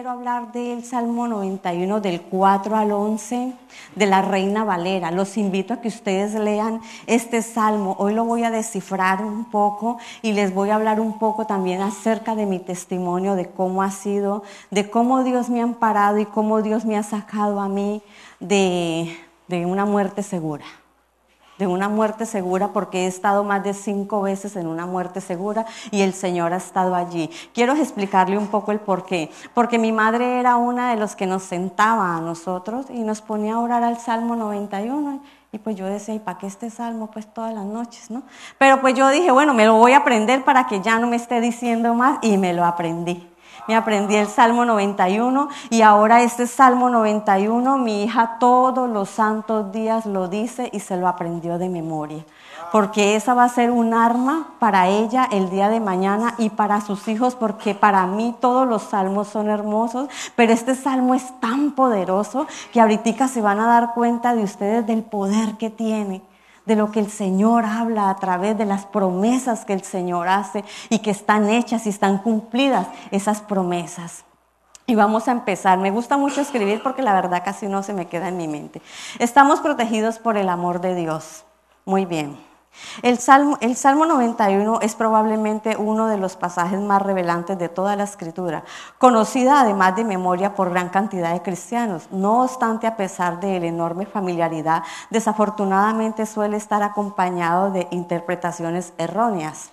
quiero hablar del Salmo 91 del 4 al 11 de la Reina Valera. Los invito a que ustedes lean este salmo. Hoy lo voy a descifrar un poco y les voy a hablar un poco también acerca de mi testimonio, de cómo ha sido, de cómo Dios me ha amparado y cómo Dios me ha sacado a mí de, de una muerte segura de una muerte segura porque he estado más de cinco veces en una muerte segura y el Señor ha estado allí. Quiero explicarle un poco el por qué. Porque mi madre era una de los que nos sentaba a nosotros y nos ponía a orar al Salmo 91. Y pues yo decía, ¿y para qué este salmo? Pues todas las noches, ¿no? Pero pues yo dije, bueno, me lo voy a aprender para que ya no me esté diciendo más y me lo aprendí me aprendí el Salmo 91 y ahora este Salmo 91 mi hija todos los santos días lo dice y se lo aprendió de memoria. Porque esa va a ser un arma para ella el día de mañana y para sus hijos, porque para mí todos los salmos son hermosos, pero este salmo es tan poderoso que ahorita se van a dar cuenta de ustedes del poder que tiene de lo que el Señor habla a través de las promesas que el Señor hace y que están hechas y están cumplidas esas promesas. Y vamos a empezar. Me gusta mucho escribir porque la verdad casi no se me queda en mi mente. Estamos protegidos por el amor de Dios. Muy bien. El Salmo, el Salmo 91 es probablemente uno de los pasajes más revelantes de toda la escritura, conocida además de memoria por gran cantidad de cristianos. No obstante, a pesar de la enorme familiaridad, desafortunadamente suele estar acompañado de interpretaciones erróneas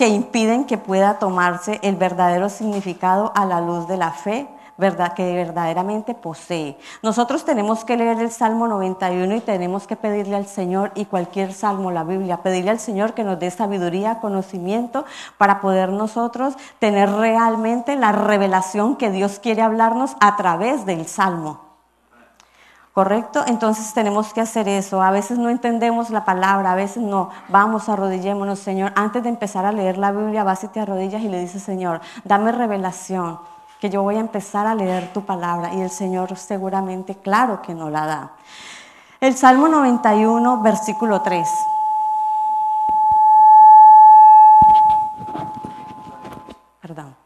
que impiden que pueda tomarse el verdadero significado a la luz de la fe, que verdaderamente posee. Nosotros tenemos que leer el Salmo 91 y tenemos que pedirle al Señor y cualquier salmo, la Biblia, pedirle al Señor que nos dé sabiduría, conocimiento para poder nosotros tener realmente la revelación que Dios quiere hablarnos a través del Salmo. ¿Correcto? Entonces tenemos que hacer eso. A veces no entendemos la palabra, a veces no. Vamos, arrodillémonos, Señor. Antes de empezar a leer la Biblia, vas y te arrodillas y le dices, Señor, dame revelación que yo voy a empezar a leer tu palabra y el Señor seguramente, claro que no la da. El Salmo 91, versículo 3. Perdón.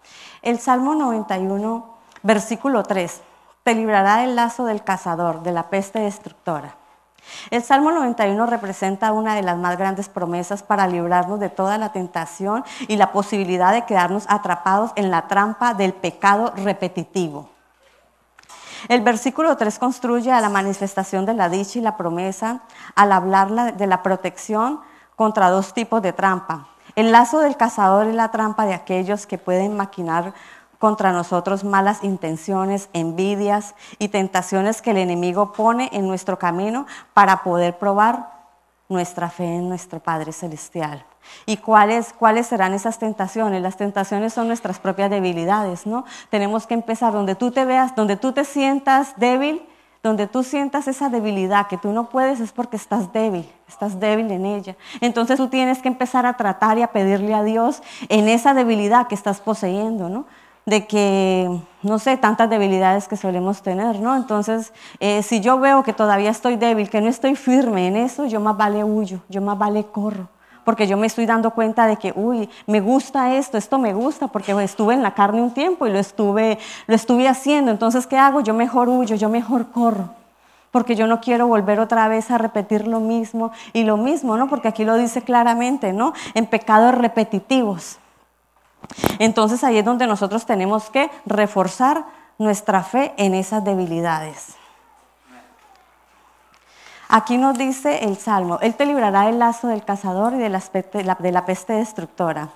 El Salmo 91, versículo 3. Te librará del lazo del cazador, de la peste destructora. El Salmo 91 representa una de las más grandes promesas para librarnos de toda la tentación y la posibilidad de quedarnos atrapados en la trampa del pecado repetitivo. El versículo 3 construye a la manifestación de la dicha y la promesa al hablar de la protección contra dos tipos de trampa. El lazo del cazador es la trampa de aquellos que pueden maquinar contra nosotros malas intenciones, envidias y tentaciones que el enemigo pone en nuestro camino para poder probar nuestra fe en nuestro Padre Celestial. ¿Y cuáles, cuáles serán esas tentaciones? Las tentaciones son nuestras propias debilidades, ¿no? Tenemos que empezar donde tú te veas, donde tú te sientas débil, donde tú sientas esa debilidad que tú no puedes es porque estás débil, estás débil en ella. Entonces tú tienes que empezar a tratar y a pedirle a Dios en esa debilidad que estás poseyendo, ¿no? De que, no sé, tantas debilidades que solemos tener, ¿no? Entonces, eh, si yo veo que todavía estoy débil, que no estoy firme en eso, yo más vale huyo, yo más vale corro, porque yo me estoy dando cuenta de que, uy, me gusta esto, esto me gusta, porque estuve en la carne un tiempo y lo estuve, lo estuve haciendo, entonces, ¿qué hago? Yo mejor huyo, yo mejor corro porque yo no quiero volver otra vez a repetir lo mismo y lo mismo, ¿no? Porque aquí lo dice claramente, ¿no? En pecados repetitivos. Entonces ahí es donde nosotros tenemos que reforzar nuestra fe en esas debilidades. Aquí nos dice el Salmo, Él te librará del lazo del cazador y de la, de la peste destructora.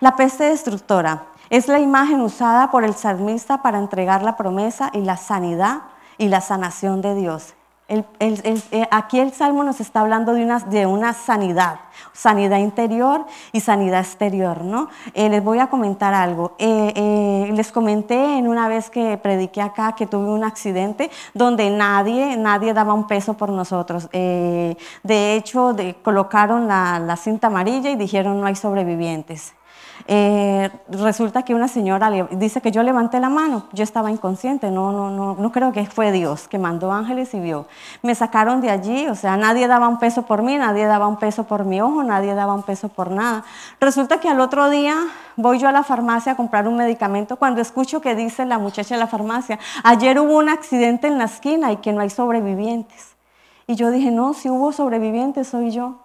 La peste destructora es la imagen usada por el salmista para entregar la promesa y la sanidad y la sanación de Dios. Eh, aquí el Salmo nos está hablando de una, sanidad, sanidad interior y sanidad exterior. ¿no? Eh, les voy a comentar algo. Eh, les comenté en una vez que prediqué acá que tuve un accidente donde nadie, nadie daba un peso por nosotros. de hecho, colocaron la cinta amarilla y dijeron no hay sobrevivientes. Eh, resulta que una señora dice que yo levanté la mano, yo estaba inconsciente, no, no, no, no creo que fue Dios que mandó ángeles y vio. Me sacaron de allí, o sea, nadie daba un peso por mí, nadie daba un peso por mi ojo, nadie daba un peso por nada. Resulta que al otro día voy yo a la farmacia a comprar un medicamento cuando escucho que dice la muchacha de la farmacia, ayer hubo un accidente en la esquina y que no hay sobrevivientes. Y yo dije, no, si hubo sobrevivientes, soy yo.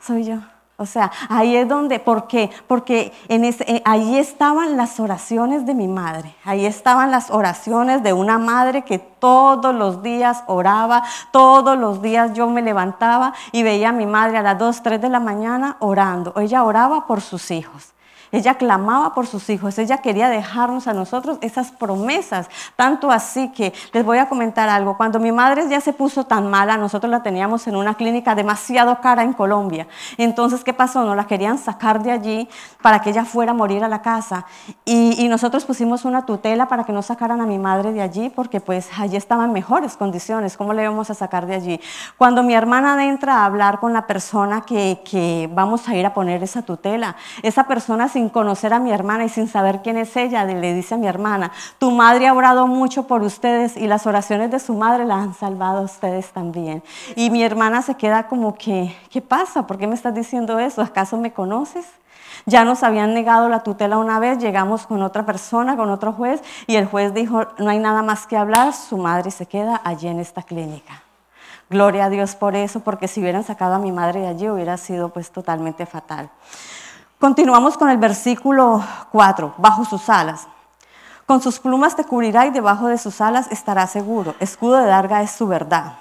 Soy yo. O sea, ahí es donde, ¿por qué? Porque en eh, ahí estaban las oraciones de mi madre, ahí estaban las oraciones de una madre que todos los días oraba, todos los días yo me levantaba y veía a mi madre a las 2, 3 de la mañana orando. Ella oraba por sus hijos. Ella clamaba por sus hijos, ella quería dejarnos a nosotros esas promesas, tanto así que les voy a comentar algo. Cuando mi madre ya se puso tan mala, nosotros la teníamos en una clínica demasiado cara en Colombia. Entonces, ¿qué pasó? Nos la querían sacar de allí para que ella fuera a morir a la casa. Y, nosotros pusimos una tutela para que no sacaran a mi madre de allí, porque pues allí estaban mejores condiciones. ¿Cómo le íbamos a sacar de allí? Cuando mi hermana entra a hablar con la persona que, que vamos a ir a poner esa tutela, esa persona se sin conocer a mi hermana y sin saber quién es ella, le dice a mi hermana, tu madre ha orado mucho por ustedes y las oraciones de su madre la han salvado a ustedes también. Y mi hermana se queda como que, ¿qué pasa? ¿Por qué me estás diciendo eso? ¿Acaso me conoces? Ya nos habían negado la tutela una vez, llegamos con otra persona, con otro juez, y el juez dijo, no hay nada más que hablar, su madre se queda allí en esta clínica. Gloria a Dios por eso, porque si hubieran sacado a mi madre de allí hubiera sido pues totalmente fatal. Continuamos con el versículo 4, bajo sus alas. Con sus plumas te cubrirá y debajo de sus alas estará seguro. Escudo de darga es su verdad.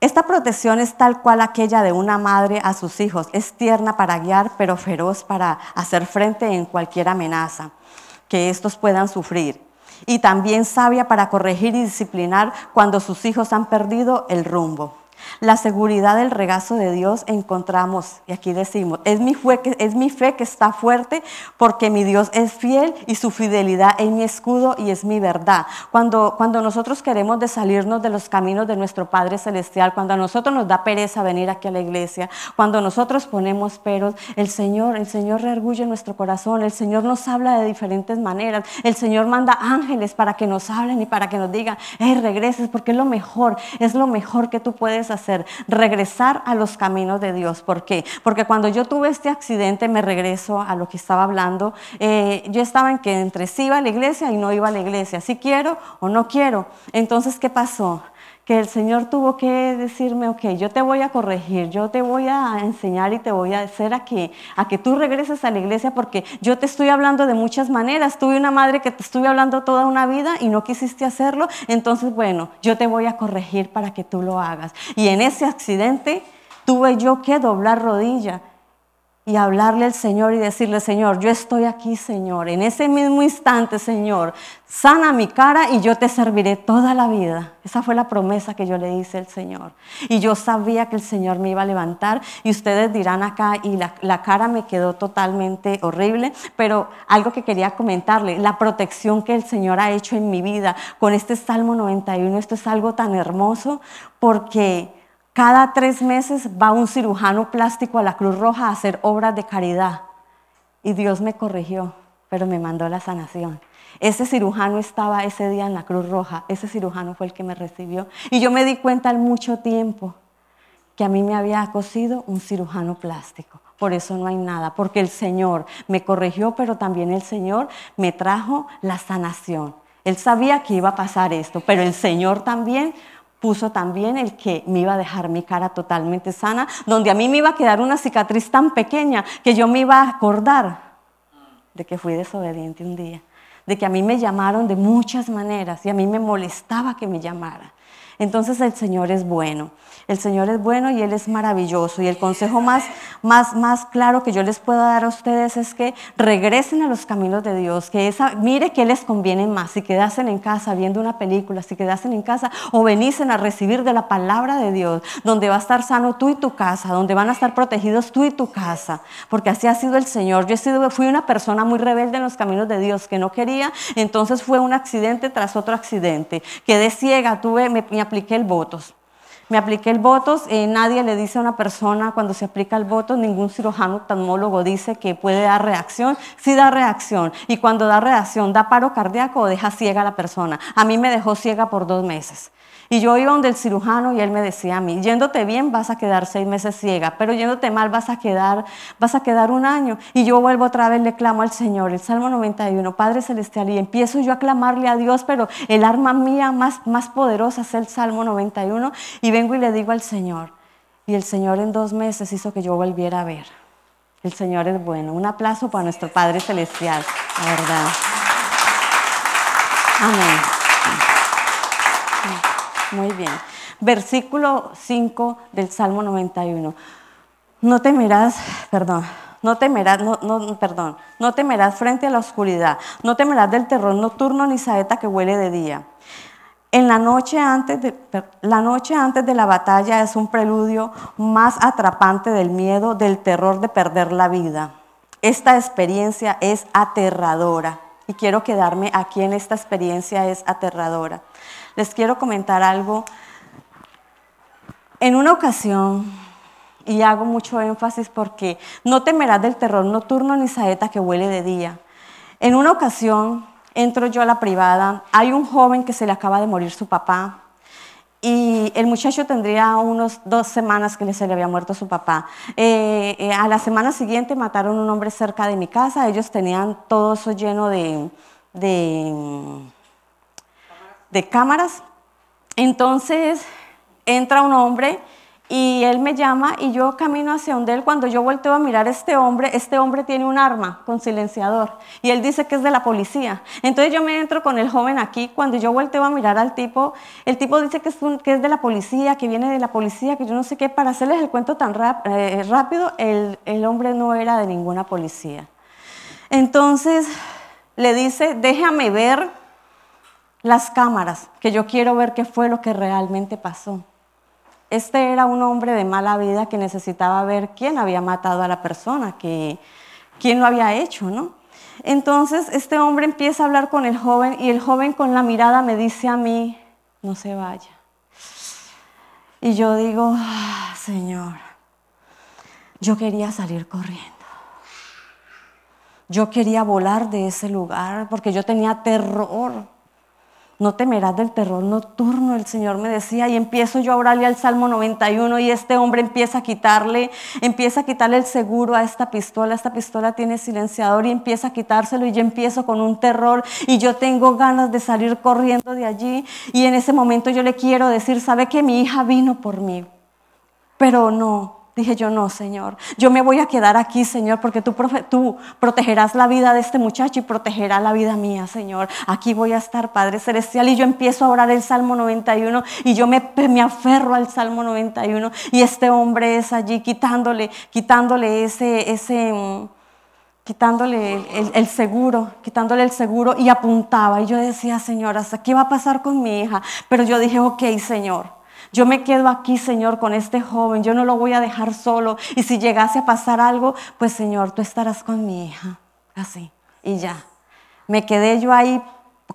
Esta protección es tal cual aquella de una madre a sus hijos. Es tierna para guiar, pero feroz para hacer frente en cualquier amenaza que estos puedan sufrir. Y también sabia para corregir y disciplinar cuando sus hijos han perdido el rumbo. La seguridad del regazo de Dios encontramos, y aquí decimos, es mi, fe que, está fuerte porque mi Dios es fiel y su fidelidad es mi escudo y es mi verdad. Cuando, cuando nosotros queremos de salirnos de los caminos de nuestro Padre Celestial, cuando a nosotros nos da pereza venir aquí a la iglesia, cuando nosotros ponemos peros, el Señor, el Señor reargulle nuestro corazón, el Señor nos habla de diferentes maneras, el Señor manda ángeles para que nos hablen y para que nos digan, hey, regreses porque es lo mejor, es lo mejor que tú puedes hacer, regresar a los caminos de Dios. ¿Por qué? Porque cuando yo tuve este accidente, me regreso a lo que estaba hablando, eh, yo estaba en que entre sí iba a la iglesia y no iba a la iglesia, si quiero o no quiero. Entonces, ¿qué pasó? Que el Señor tuvo que decirme, ok, yo te voy a corregir, yo te voy a enseñar y te voy a hacer a que, a que tú regreses a la iglesia porque yo te estoy hablando de muchas maneras. Tuve una madre que te estuve hablando toda una vida y no quisiste hacerlo, entonces bueno, yo te voy a corregir para que tú lo hagas. Y en ese accidente tuve yo que doblar rodilla y hablarle al Señor y decirle, Señor, yo estoy aquí, Señor. En ese mismo instante, Señor, sana mi cara y yo te serviré toda la vida. Esa fue la promesa que yo le hice al Señor. Y yo sabía que el Señor me iba a levantar y ustedes dirán acá, y la, la cara me quedó totalmente horrible, pero algo que quería comentarle, la protección que el Señor ha hecho en mi vida con este Salmo 91, esto es algo tan hermoso porque cada tres meses va un cirujano plástico a la Cruz Roja a hacer obras de caridad. Y Dios me corrigió, pero me mandó la sanación. Ese cirujano estaba ese día en la Cruz Roja, ese cirujano fue el que me recibió. Y yo me di cuenta al mucho tiempo que a mí me había cosido un cirujano plástico. Por eso no hay nada, porque el Señor me corrigió, pero también el Señor me trajo la sanación. Él sabía que iba a pasar esto, pero el Señor también puso también el que me iba a dejar mi cara totalmente sana, donde a mí me iba a quedar una cicatriz tan pequeña que yo me iba a acordar de que fui desobediente un día, de que a mí me llamaron de muchas maneras y a mí me molestaba que me llamaran. Entonces el Señor es bueno. El Señor es bueno y Él es maravilloso. Y el consejo más, más, más claro que yo les puedo dar a ustedes es que regresen a los caminos de Dios, que esa, mire que les conviene más, si quedasen en casa viendo una película, si quedasen en casa o veniesen a recibir de la palabra de Dios, donde va a estar sano tú y tu casa, donde van a estar protegidos tú y tu casa, porque así ha sido el Señor. Yo he sido, fui una persona muy rebelde en los caminos de Dios, que no quería, entonces fue un accidente tras otro accidente. Quedé ciega, tuve, me, me apliqué el votos Me apliqué el Botox. Eh, nadie le dice a una persona cuando se aplica el Botox, ningún cirujano oftalmólogo dice que puede dar reacción. Sí da reacción. Y cuando da reacción, da paro cardíaco o deja ciega a la persona. A mí me dejó ciega por dos meses. Y yo iba donde el cirujano y él me decía a mí, yéndote bien vas a quedar seis meses ciega, pero yéndote mal vas a quedar, vas a quedar un año. Y yo vuelvo otra vez, le clamo al Señor, el Salmo 91, Padre Celestial, y empiezo yo a clamarle a Dios, pero el arma mía más, más poderosa es el Salmo 91, y vengo y le digo al Señor, y el Señor en dos meses hizo que yo volviera a ver. El Señor es bueno. Un aplauso para nuestro Padre Celestial, la verdad. Amén. Muy bien. Versículo 5 del Salmo 91. No temerás, perdón, no temerás, no, no, perdón, no temerás frente a la oscuridad, no temerás del terror nocturno ni saeta que huele de día. En la noche antes de, la noche antes de la batalla es un preludio más atrapante del miedo, del terror de perder la vida. Esta experiencia es aterradora y quiero quedarme aquí en esta experiencia es aterradora les quiero comentar algo. En una ocasión, y hago mucho énfasis porque no temerás del terror nocturno ni saeta que huele de día. En una ocasión, entro yo a la privada, hay un joven que se le acaba de morir su papá, y el muchacho tendría unos dos semanas que se le había muerto su papá. Eh, eh, a la semana siguiente mataron un hombre cerca de mi casa. Ellos tenían todo eso lleno de, de cámaras. Entonces entra un hombre y él me llama y yo camino hacia donde él. Cuando yo volteo a mirar a este hombre, este hombre tiene un arma con silenciador y él dice que es de la policía. Entonces yo me entro con el joven aquí. Cuando yo volteo a mirar al tipo, el tipo dice que es, de la policía, que viene de la policía, que yo no sé qué. Para hacerles el cuento tan eh, rápido, el hombre no era de ninguna policía. Entonces le dice, déjame ver las cámaras, que yo quiero ver qué fue lo que realmente pasó. Este era un hombre de mala vida que necesitaba ver quién había matado a la persona, que, quién lo había hecho, ¿no? Entonces este hombre empieza a hablar con el joven y el joven con la mirada me dice a mí, no se vaya. Y yo digo, ah, Señor, yo quería salir corriendo. Yo quería volar de ese lugar porque yo tenía terror no temerás del terror nocturno, el Señor me decía, y empiezo yo a orarle al Salmo 91 y este hombre empieza a quitarle, empieza a quitarle el seguro a esta pistola, esta pistola tiene silenciador y empieza a quitárselo y yo empiezo con un terror y yo tengo ganas de salir corriendo de allí y en ese momento yo le quiero decir, sabe que mi hija vino por mí, pero no, Dije yo, no, Señor, yo me voy a quedar aquí, Señor, porque tú, protegerás la vida de este muchacho y protegerás la vida mía, Señor. Aquí voy a estar, Padre Celestial. Y yo empiezo a orar el Salmo 91 y yo me, me aferro al Salmo 91 y este hombre es allí quitándole, quitándole ese, ese, quitándole el, el, seguro, quitándole el seguro y apuntaba. Y yo decía, Señor, ¿hasta qué va a pasar con mi hija? Pero yo dije, ok, Señor. Yo me quedo aquí, Señor, con este joven. Yo no lo voy a dejar solo. Y si llegase a pasar algo, pues, Señor, tú estarás con mi hija. Así. Y ya. Me quedé yo ahí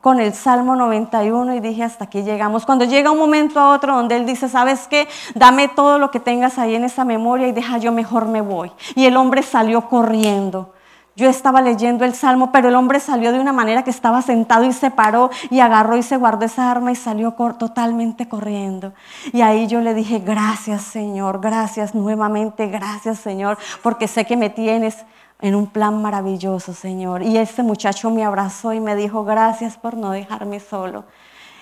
con el Salmo 91 y dije, hasta aquí llegamos. Cuando llega un momento a otro donde Él dice, ¿sabes qué? Dame todo lo que tengas ahí en esa memoria y deja yo mejor me voy. Y el hombre salió corriendo. Yo estaba leyendo el salmo, pero el hombre salió de una manera que estaba sentado y se paró y agarró y se guardó esa arma y salió totalmente corriendo. Y ahí yo le dije, gracias Señor, gracias nuevamente, gracias Señor, porque sé que me tienes en un plan maravilloso, Señor. Y ese muchacho me abrazó y me dijo, gracias por no dejarme solo.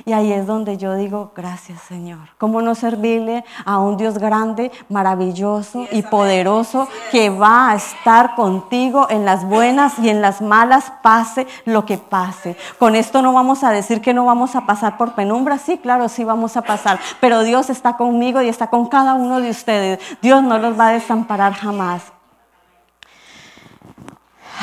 Y ahí es donde yo digo, gracias Señor. ¿Cómo no servirle a un Dios grande, maravilloso y poderoso que va a estar contigo en las buenas y en las malas, pase lo que pase? Con esto no vamos a decir que no vamos a pasar por penumbra. Sí, claro, sí vamos a pasar. Pero Dios está conmigo y está con cada uno de ustedes. Dios no los va a desamparar jamás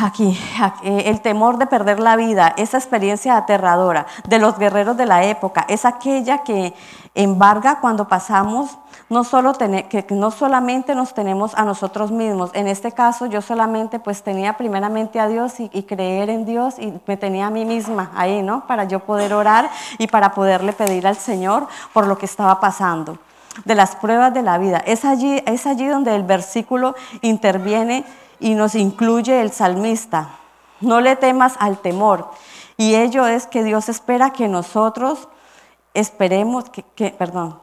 aquí, eh, el temor de perder la vida, esa experiencia aterradora de los guerreros de la época, es aquella que embarga cuando pasamos, no, solo que no solamente nos tenemos a nosotros mismos, en este caso yo solamente pues tenía primeramente a Dios y, y creer en Dios y me tenía a mí misma ahí, ¿no? Para yo poder orar y para poderle pedir al Señor por lo que estaba pasando. de las pruebas de la vida. Es allí, es allí donde el versículo interviene y nos incluye el salmista. No le temas al temor. Y ello es que Dios espera que nosotros esperemos, que, perdón,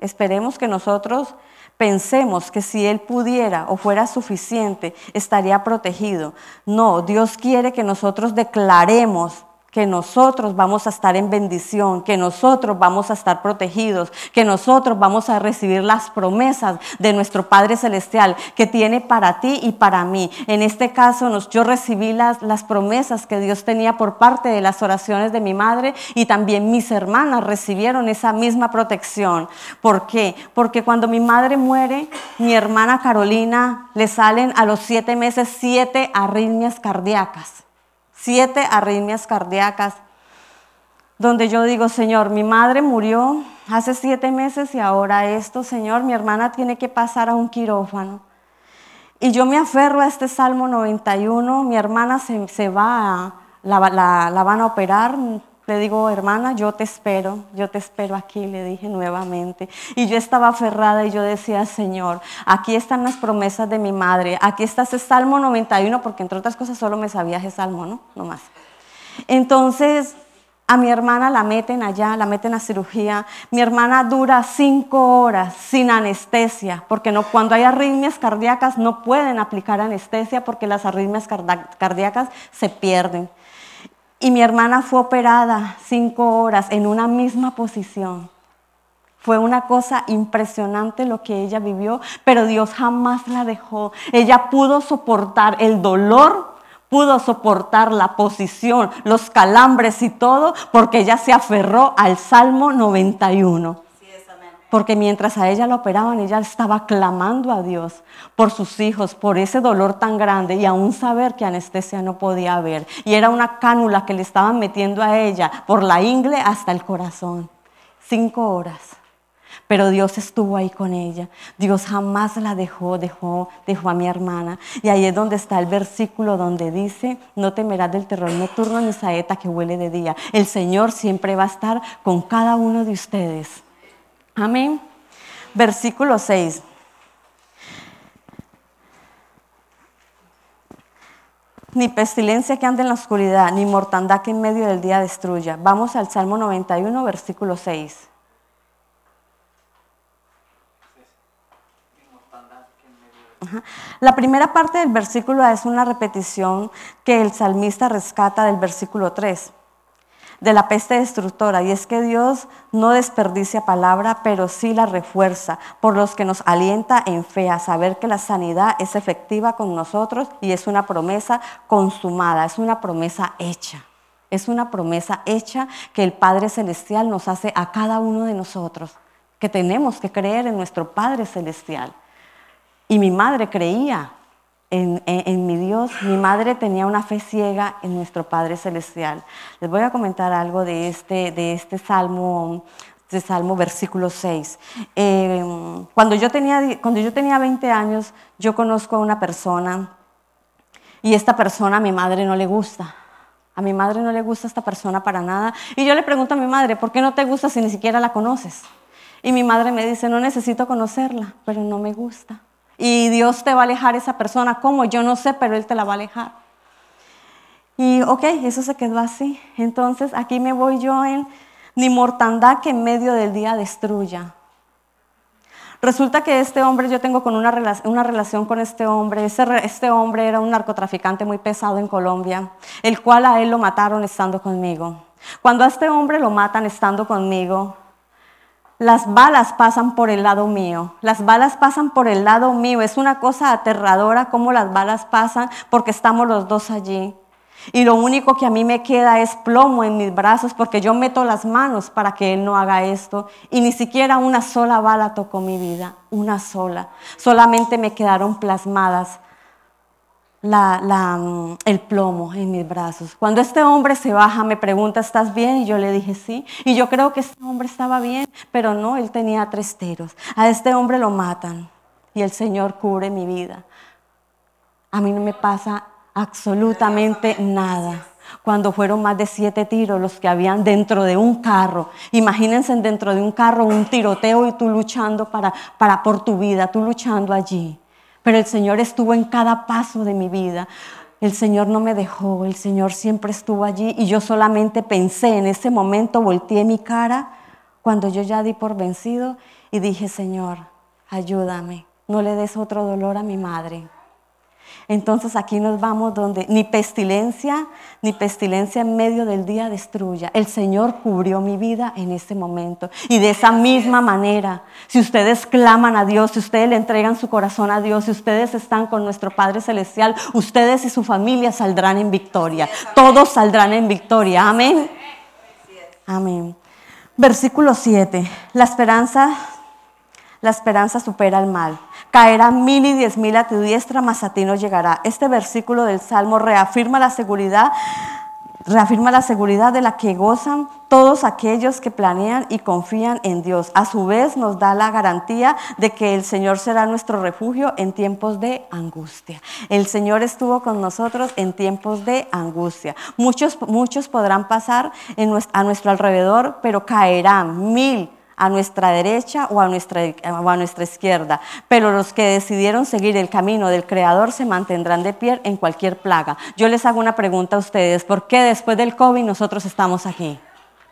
esperemos que nosotros pensemos que si Él pudiera o fuera suficiente, estaría protegido. No, Dios quiere que nosotros declaremos que nosotros vamos a estar en bendición, que nosotros vamos a estar protegidos, que nosotros vamos a recibir las promesas de nuestro Padre Celestial que tiene para ti y para mí. En este caso, yo recibí las, las promesas que Dios tenía por parte de las oraciones de mi madre y también mis hermanas recibieron esa misma protección. ¿Por qué? Porque cuando mi madre muere, mi hermana Carolina le salen a los siete meses siete arritmias cardíacas siete arritmias cardíacas, donde yo digo, Señor, mi madre murió hace siete meses y ahora esto, Señor, mi hermana tiene que pasar a un quirófano. Y yo me aferro a este Salmo 91, mi hermana se, va, la, la van a operar, le digo, hermana, yo te espero, yo te espero aquí, le dije nuevamente. Y yo estaba aferrada y yo decía, Señor, aquí están las promesas de mi madre, aquí está ese Salmo 91, porque entre otras cosas solo me sabía ese Salmo, ¿no? No más. Entonces, a mi hermana la meten allá, la meten a cirugía. Mi hermana dura cinco horas sin anestesia, porque no, cuando hay arritmias cardíacas no pueden aplicar anestesia porque las arritmias cardíacas se pierden. Y mi hermana fue operada cinco horas en una misma posición. Fue una cosa impresionante lo que ella vivió, pero Dios jamás la dejó. Ella pudo soportar el dolor, pudo soportar la posición, los calambres y todo, porque ella se aferró al Salmo 91 porque mientras a ella la operaban, ella estaba clamando a Dios por sus hijos, por ese dolor tan grande y aún saber que anestesia no podía haber. Y era una cánula que le estaban metiendo a ella por la ingle hasta el corazón. Cinco horas. Pero Dios estuvo ahí con ella. Dios jamás la dejó, dejó, dejó a mi hermana. Y ahí es donde está el versículo donde dice, no temerás del terror nocturno ni saeta que huele de día. El Señor siempre va a estar con cada uno de ustedes. Amén. Versículo 6. Ni pestilencia que ande en la oscuridad, ni mortandad que en medio del día destruya. Vamos al Salmo 91, versículo 6. La primera parte del versículo es una repetición que el salmista rescata del versículo 3 de la peste destructora. Y es que Dios no desperdicia palabra, pero sí la refuerza, por los que nos alienta en fe a saber que la sanidad es efectiva con nosotros y es una promesa consumada, es una promesa hecha. Es una promesa hecha que el Padre Celestial nos hace a cada uno de nosotros, que tenemos que creer en nuestro Padre Celestial. Y mi madre creía en, mi Dios, mi madre tenía una fe ciega en nuestro Padre Celestial. Les voy a comentar algo de este, de este salmo, de salmo versículo 6. Eh, cuando, yo tenía, cuando yo tenía 20 años, yo conozco a una persona y esta persona a mi madre no le gusta. A mi madre no le gusta esta persona para nada. Y yo le pregunto a mi madre, ¿por qué no te gusta si ni siquiera la conoces? Y mi madre me dice, no necesito conocerla, pero no me gusta y Dios te va a alejar esa persona. ¿Cómo? Yo no sé, pero Él te la va a alejar. Y ok, eso se quedó así. Entonces aquí me voy yo en ni mortandad que en medio del día destruya. Resulta que este hombre, yo tengo con una, una relación con este hombre. este hombre era un narcotraficante muy pesado en Colombia, el cual a él lo mataron estando conmigo. Cuando a este hombre lo matan estando conmigo, las balas pasan por el lado mío, las balas pasan por el lado mío. Es una cosa aterradora cómo las balas pasan porque estamos los dos allí. Y lo único que a mí me queda es plomo en mis brazos porque yo meto las manos para que Él no haga esto. Y ni siquiera una sola bala tocó mi vida, una sola. Solamente me quedaron plasmadas la, mm, el plomo en mis brazos. Cuando este hombre se baja, me pregunta, ¿estás bien? Y yo le dije, sí. Y yo creo que este hombre estaba bien, pero no, él tenía tres tiros. A este hombre lo matan y el Señor cubre mi vida. A mí no me pasa absolutamente nada. cuando fueron más de siete tiros los que habían dentro de un carro. Imagínense dentro de un carro un tiroteo y tú luchando para, para por tu vida, tú luchando allí. Pero el Señor estuvo en cada paso de mi vida. El Señor no me dejó, el Señor siempre estuvo allí y yo solamente pensé en ese momento, volteé mi cara cuando yo ya di por vencido y dije, Señor, ayúdame, no le des otro dolor a mi madre. Entonces aquí nos vamos donde ni pestilencia, ni pestilencia en medio del día destruya. El Señor cubrió mi vida en ese momento. Y de esa misma manera, si ustedes claman a Dios, si ustedes le entregan su corazón a Dios, si ustedes están con nuestro Padre Celestial, ustedes y su familia saldrán en victoria. Todos saldrán en victoria. Amén. Amén. Versículo 7. La esperanza, la esperanza supera el mal. Caerá mil y diez mil a tu diestra, mas a ti no llegará. Este versículo del Salmo reafirma la seguridad, reafirma la seguridad de la que gozan todos aquellos que planean y confían en Dios. A su vez nos da la garantía de que el Señor será nuestro refugio en tiempos de angustia. El Señor estuvo con nosotros en tiempos de angustia. Muchos, muchos podrán pasar a nuestro alrededor, pero caerán mil a nuestra derecha o a nuestra, a nuestra izquierda, pero los que decidieron seguir el camino del Creador se mantendrán de pie en cualquier plaga. Yo les hago una pregunta a ustedes, ¿por qué después del COVID nosotros estamos aquí?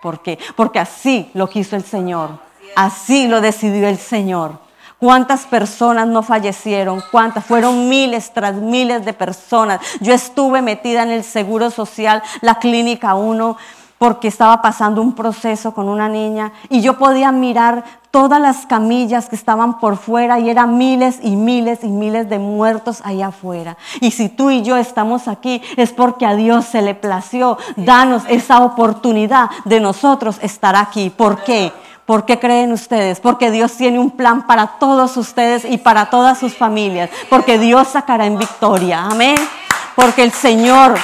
¿Por qué? Porque así lo quiso el Señor, así lo decidió el Señor. ¿Cuántas personas no fallecieron? ¿Cuántas? Fueron miles tras miles de personas. Yo estuve metida en el Seguro Social, la Clínica 1, porque estaba pasando un proceso con una niña y yo podía mirar todas las camillas que estaban por fuera y eran miles y miles y miles de muertos allá afuera. Y si tú y yo estamos aquí es porque a Dios se le plació danos esa oportunidad de nosotros estar aquí. ¿Por qué? ¿Por qué creen ustedes? Porque Dios tiene un plan para todos ustedes y para todas sus familias. Porque Dios sacará en victoria. Amén. Porque el Señor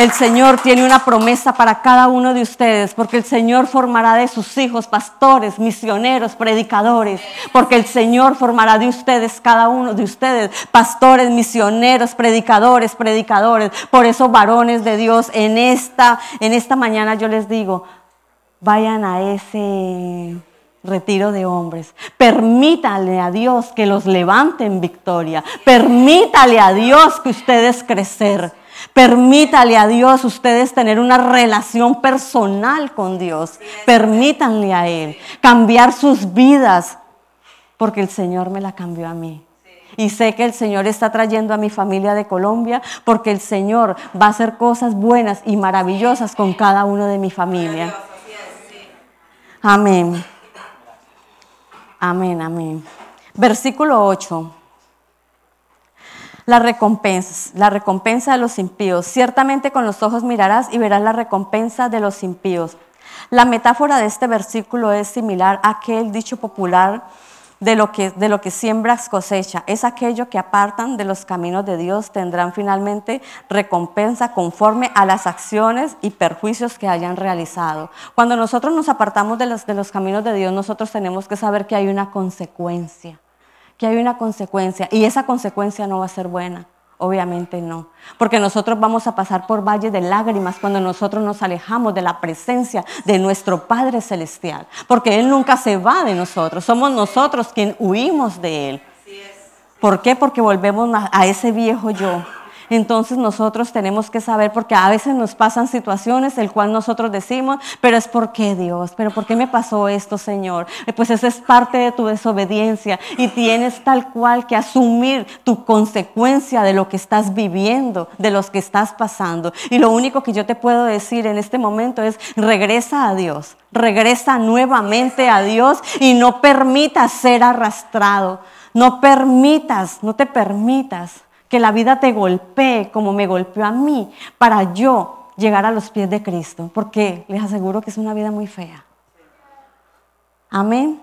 el Señor tiene una promesa para cada uno de ustedes, porque el Señor formará de sus hijos pastores, misioneros, predicadores, porque el Señor formará de ustedes, cada uno de ustedes, pastores, misioneros, predicadores, predicadores. Por eso, varones de Dios, en esta, en esta mañana yo les digo, vayan a ese retiro de hombres. Permítale a Dios que los levante en victoria. Permítale a Dios que ustedes crecer. Permítale a Dios ustedes tener una relación personal con Dios. Permítanle a Él cambiar sus vidas, porque el Señor me la cambió a mí. Y sé que el Señor está trayendo a mi familia de Colombia porque el Señor va a hacer cosas buenas y maravillosas con cada uno de mi familia. Amén. Amén, amén. Versículo 8 la recompensa, la recompensa de los impíos. Ciertamente con los ojos mirarás y verás la recompensa de los impíos. La metáfora de este versículo es similar a aquel dicho popular de lo que, de lo que siembras cosecha. Es aquello que apartan de los caminos de Dios tendrán finalmente recompensa conforme a las acciones y perjuicios que hayan realizado. Cuando nosotros nos apartamos de los, de los caminos de Dios, nosotros tenemos que saber que hay una consecuencia que hay una consecuencia y esa consecuencia no va a ser buena. Obviamente no, porque nosotros vamos a pasar por valles de lágrimas cuando nosotros nos alejamos de la presencia de nuestro Padre Celestial, porque Él nunca se va de nosotros, somos nosotros quien huimos de Él. ¿Por qué? Porque volvemos a ese viejo yo, entonces nosotros tenemos que saber, porque a veces nos pasan situaciones, el cual nosotros decimos, pero es porque Dios, pero ¿por qué me pasó esto, Señor? Eh, pues esa es parte de tu desobediencia y tienes tal cual que asumir tu consecuencia de lo que estás viviendo, de los que estás pasando. Y lo único que yo te puedo decir en este momento es, regresa a Dios, regresa nuevamente a Dios y no permitas ser arrastrado. No permitas, no te permitas que la vida te golpee como me golpeó a mí para yo llegar a los pies de Cristo, porque les aseguro que es una vida muy fea. Amén.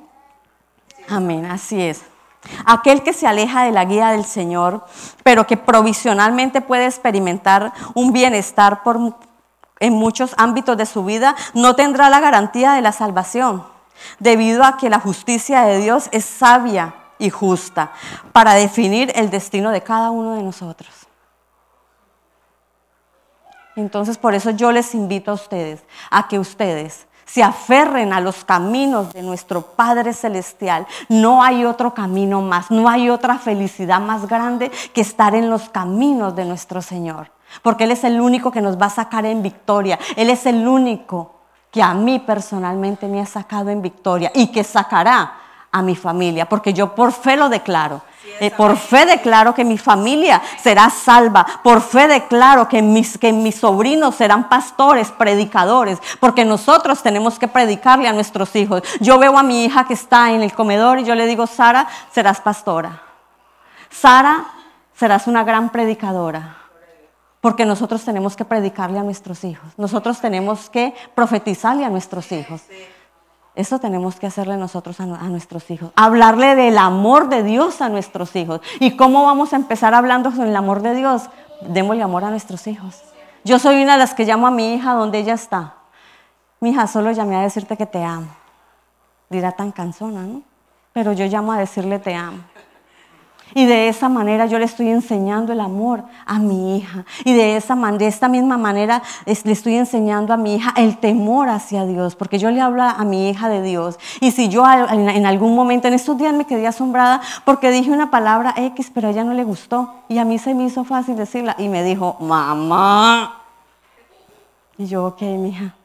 Amén, así es. Aquel que se aleja de la guía del Señor, pero que provisionalmente puede experimentar un bienestar en muchos ámbitos de su vida, no tendrá la garantía de la salvación, debido a que la justicia de Dios es sabia y justa para definir el destino de cada uno de nosotros. Entonces por eso yo les invito a ustedes, a que ustedes se aferren a los caminos de nuestro Padre Celestial. No hay otro camino más, no hay otra felicidad más grande que estar en los caminos de nuestro Señor. Porque Él es el único que nos va a sacar en victoria. Él es el único que a mí personalmente me ha sacado en victoria y que sacará a mi familia, porque yo por fe lo declaro. Eh, por fe declaro que mi familia será salva. Por fe declaro que mis, que mis sobrinos serán pastores, predicadores, porque nosotros tenemos que predicarle a nuestros hijos. Yo veo a mi hija que está en el comedor y yo le digo, Sara, serás pastora. Sara, serás una gran predicadora. Porque nosotros tenemos que predicarle a nuestros hijos. Nosotros tenemos que profetizarle a nuestros hijos. Eso tenemos que hacerle nosotros a, nuestros hijos. Hablarle del amor de Dios a nuestros hijos. ¿Y cómo vamos a empezar hablando del amor de Dios? Démosle amor a nuestros hijos. Yo soy una de las que llamo a mi hija donde ella está. Mi hija, solo llamé a decirte que te amo. Dirá tan cansona, ¿no? Pero yo llamo a decirle te amo. Y de esa manera yo le estoy enseñando el amor a mi hija. Y de, esa de esta misma manera le estoy enseñando a mi hija el temor hacia Dios. Porque yo le hablo a mi hija de Dios. Y si yo en algún momento, en estos días me quedé asombrada porque dije una palabra X, pero a ella no le gustó. Y a mí se me hizo fácil decirla. Y me dijo, mamá. Y yo, ok, mi hija.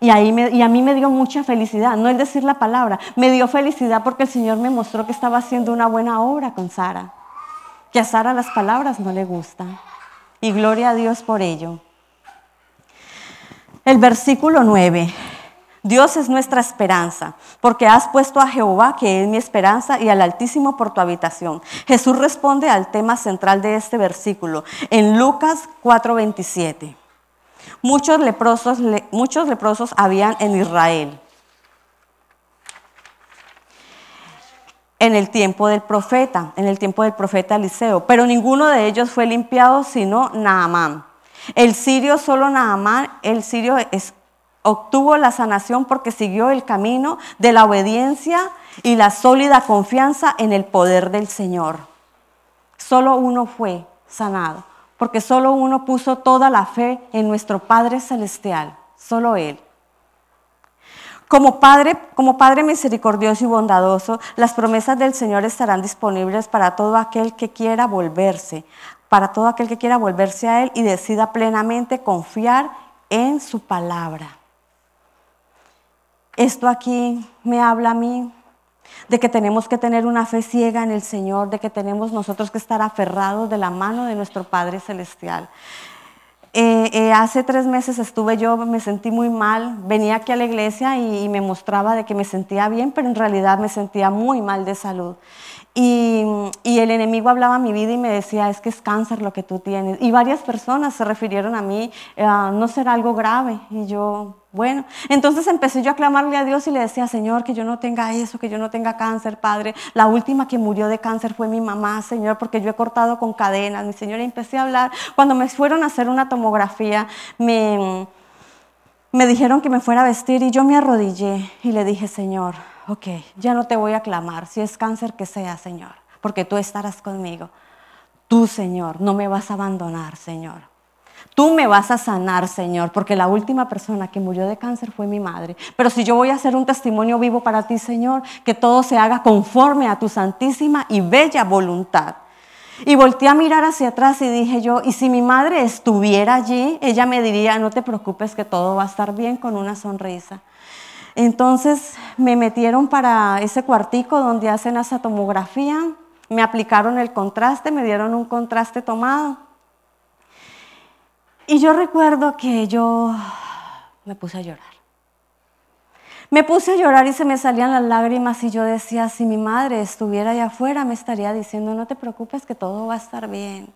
Y, ahí y a mí me dio mucha felicidad, no el decir la palabra, me dio felicidad porque el Señor me mostró que estaba haciendo una buena obra con Sara, que a Sara las palabras no le gustan. Y gloria a Dios por ello. El versículo 9. Dios es nuestra esperanza, porque has puesto a Jehová, que es mi esperanza, y al Altísimo por tu habitación. Jesús responde al tema central de este versículo en Lucas 4:27. Muchos leprosos, muchos leprosos habían en Israel. En el tiempo del profeta, en el tiempo del profeta Eliseo, pero ninguno de ellos fue limpiado sino Naamán. El sirio, solo Naamán, el sirio obtuvo la sanación porque siguió el camino de la obediencia y la sólida confianza en el poder del Señor. Solo uno fue sanado porque solo uno puso toda la fe en nuestro Padre Celestial, solo Él. Como Padre, como Padre misericordioso y bondadoso, las promesas del Señor estarán disponibles para todo aquel que quiera volverse, para todo aquel que quiera volverse a Él y decida plenamente confiar en su palabra. Esto aquí me habla a mí de que tenemos que tener una fe ciega en el Señor, de que tenemos nosotros que estar aferrados de la mano de nuestro Padre Celestial. Eh, eh, hace tres meses estuve yo, me sentí muy mal, venía aquí a la iglesia y, y, me mostraba de que me sentía bien, pero en realidad me sentía muy mal de salud. Y, el enemigo hablaba mi vida y me decía, es que es cáncer lo que tú tienes. Y varias personas se refirieron a mí, eh, no será algo grave. Y yo, bueno, entonces empecé yo a clamarle a Dios y le decía, Señor, que yo no tenga eso, que yo no tenga cáncer, Padre. La última que murió de cáncer fue mi mamá, Señor, porque yo he cortado con cadenas. Mi Señor, y empecé a hablar. Cuando me fueron a hacer una tomografía, me, me dijeron que me fuera a vestir y yo me arrodillé y le dije, Señor, ok, ya no te voy a clamar, si es cáncer que sea, Señor, porque tú estarás conmigo. Tú, Señor, no me vas a abandonar, Señor. Tú me vas a sanar, Señor, porque la última persona que murió de cáncer fue mi madre. Pero si yo voy a hacer un testimonio vivo para ti, Señor, que todo se haga conforme a tu santísima y bella voluntad. Y volteé a mirar hacia atrás y dije yo, y si mi madre estuviera allí, ella me diría, no te preocupes que todo va a estar bien con una sonrisa. Entonces me metieron para ese cuartico donde hacen esa tomografía, me aplicaron el contraste, me dieron un contraste tomado. Y yo recuerdo que yo me puse a llorar. Me puse a llorar y se me salían las lágrimas y yo decía, si mi madre estuviera allá afuera me estaría diciendo, no te preocupes que todo va a estar bien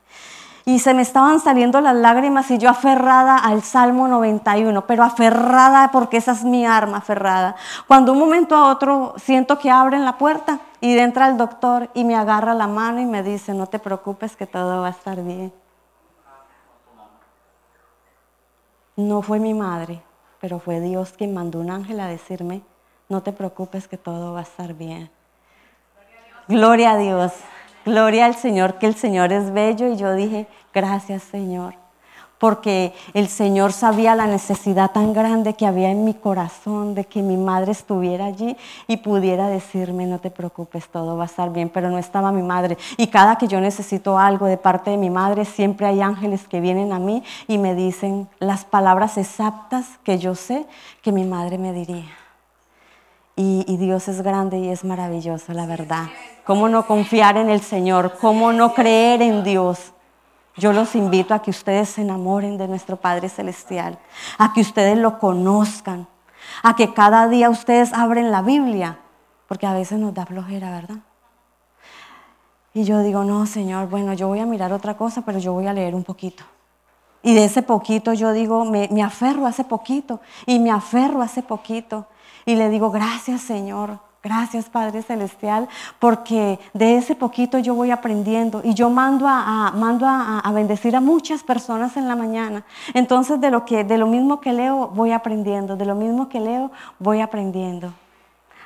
y se me estaban saliendo las lágrimas y yo aferrada al Salmo 91, pero aferrada porque esa es mi arma aferrada. Cuando un momento a otro siento que abren la puerta y entra el doctor y me agarra la mano y me dice, no te preocupes que todo va a estar bien. No fue mi madre, pero fue Dios quien mandó un ángel a decirme, no te preocupes que todo va a estar bien. Gloria a Dios. Gloria al Señor, que el Señor es bello. Y yo dije, gracias Señor, porque el Señor sabía la necesidad tan grande que había en mi corazón de que mi madre estuviera allí y pudiera decirme, no te preocupes, todo va a estar bien, pero no estaba mi madre. Y cada que yo necesito algo de parte de mi madre, siempre hay ángeles que vienen a mí y me dicen las palabras exactas que yo sé que mi madre me diría. Y, Dios es grande y es maravilloso, la verdad. ¿Cómo no confiar en el Señor? ¿Cómo no creer en Dios? Yo los invito a que ustedes se enamoren de nuestro Padre Celestial, a que ustedes lo conozcan, a que cada día ustedes abren la Biblia, porque a veces nos da flojera, ¿verdad? Y yo digo, no, Señor, bueno, yo voy a mirar otra cosa, pero yo voy a leer un poquito. Y de ese poquito yo digo, me, me aferro a ese poquito, y me aferro a ese poquito, y le digo, gracias, Señor, Gracias Padre Celestial, porque de ese poquito yo voy aprendiendo y yo mando a, mando a, bendecir a muchas personas en la mañana. Entonces de lo, que, de lo mismo que leo voy aprendiendo, de lo mismo que leo voy aprendiendo.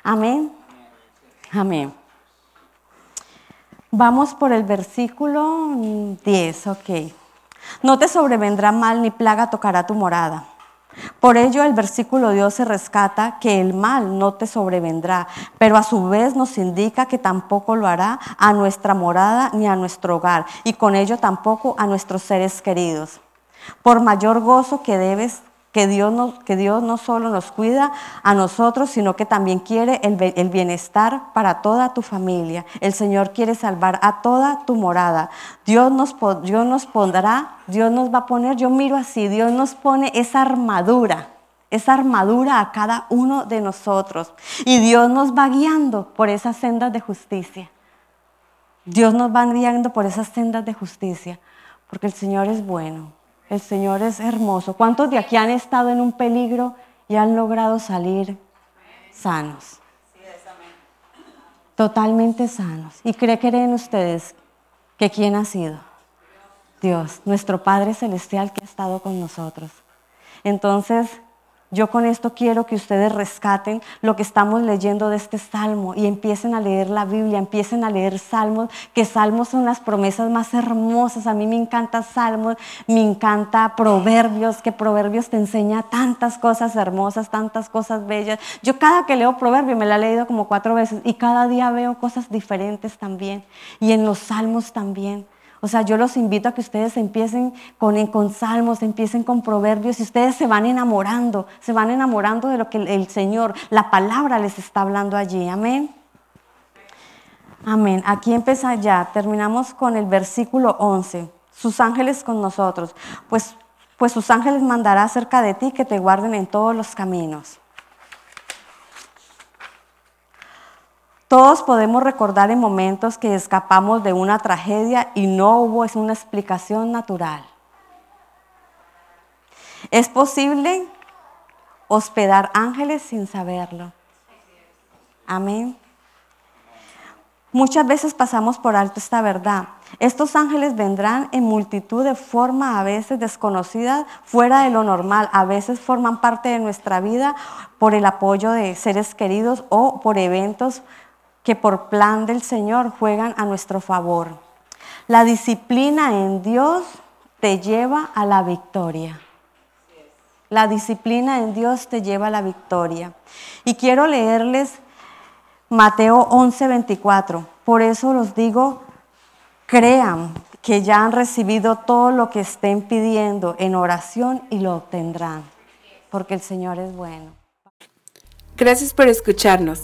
Amén. Amén. Vamos por el versículo 10, ok. No te sobrevendrá mal ni plaga tocará tu morada. Por ello el versículo Dios se rescata que el mal no te sobrevendrá, pero a su vez nos indica que tampoco lo hará a nuestra morada ni a nuestro hogar, y con ello tampoco a nuestros seres queridos. Por mayor gozo que debes que Dios, no, que Dios no solo nos cuida a nosotros, sino que también quiere el, el, bienestar para toda tu familia. El Señor quiere salvar a toda tu morada. Dios nos, Dios nos pondrá, Dios nos va a poner, yo miro así, Dios nos pone esa armadura, esa armadura a cada uno de nosotros. Y Dios nos va guiando por esas sendas de justicia. Dios nos va guiando por esas sendas de justicia, porque el Señor es bueno. El Señor es hermoso. ¿Cuántos de aquí han estado en un peligro y han logrado salir sanos? Totalmente sanos. ¿Y cree creen ustedes que quién ha sido? Dios, nuestro Padre Celestial que ha estado con nosotros. Entonces, yo con esto quiero que ustedes rescaten lo que estamos leyendo de este salmo y empiecen a leer la Biblia, empiecen a leer salmos, que salmos son las promesas más hermosas. A mí me encanta salmos, me encanta proverbios, que proverbios te enseña tantas cosas hermosas, tantas cosas bellas. Yo cada que leo proverbio me la he leído como cuatro veces y cada día veo cosas diferentes también. Y en los salmos también. O sea, yo los invito a que ustedes empiecen con, con salmos, empiecen con proverbios y ustedes se van enamorando, se van enamorando de lo que el, Señor, la palabra les está hablando allí. Amén. Amén. Aquí empieza ya, terminamos con el versículo 11. Sus ángeles con nosotros. Pues, pues sus ángeles mandará cerca de ti que te guarden en todos los caminos. Todos podemos recordar en momentos que escapamos de una tragedia y no hubo una explicación natural. Es posible hospedar ángeles sin saberlo. Amén. Muchas veces pasamos por alto esta verdad. Estos ángeles vendrán en multitud de forma a veces desconocida, fuera de lo normal. A veces forman parte de nuestra vida por el apoyo de seres queridos o por eventos que por plan del Señor juegan a nuestro favor. La disciplina en Dios te lleva a la victoria. La disciplina en Dios te lleva a la victoria. Y quiero leerles Mateo 11, 24. Por eso los digo, crean que ya han recibido todo lo que estén pidiendo en oración y lo obtendrán, porque el Señor es bueno. Gracias por escucharnos.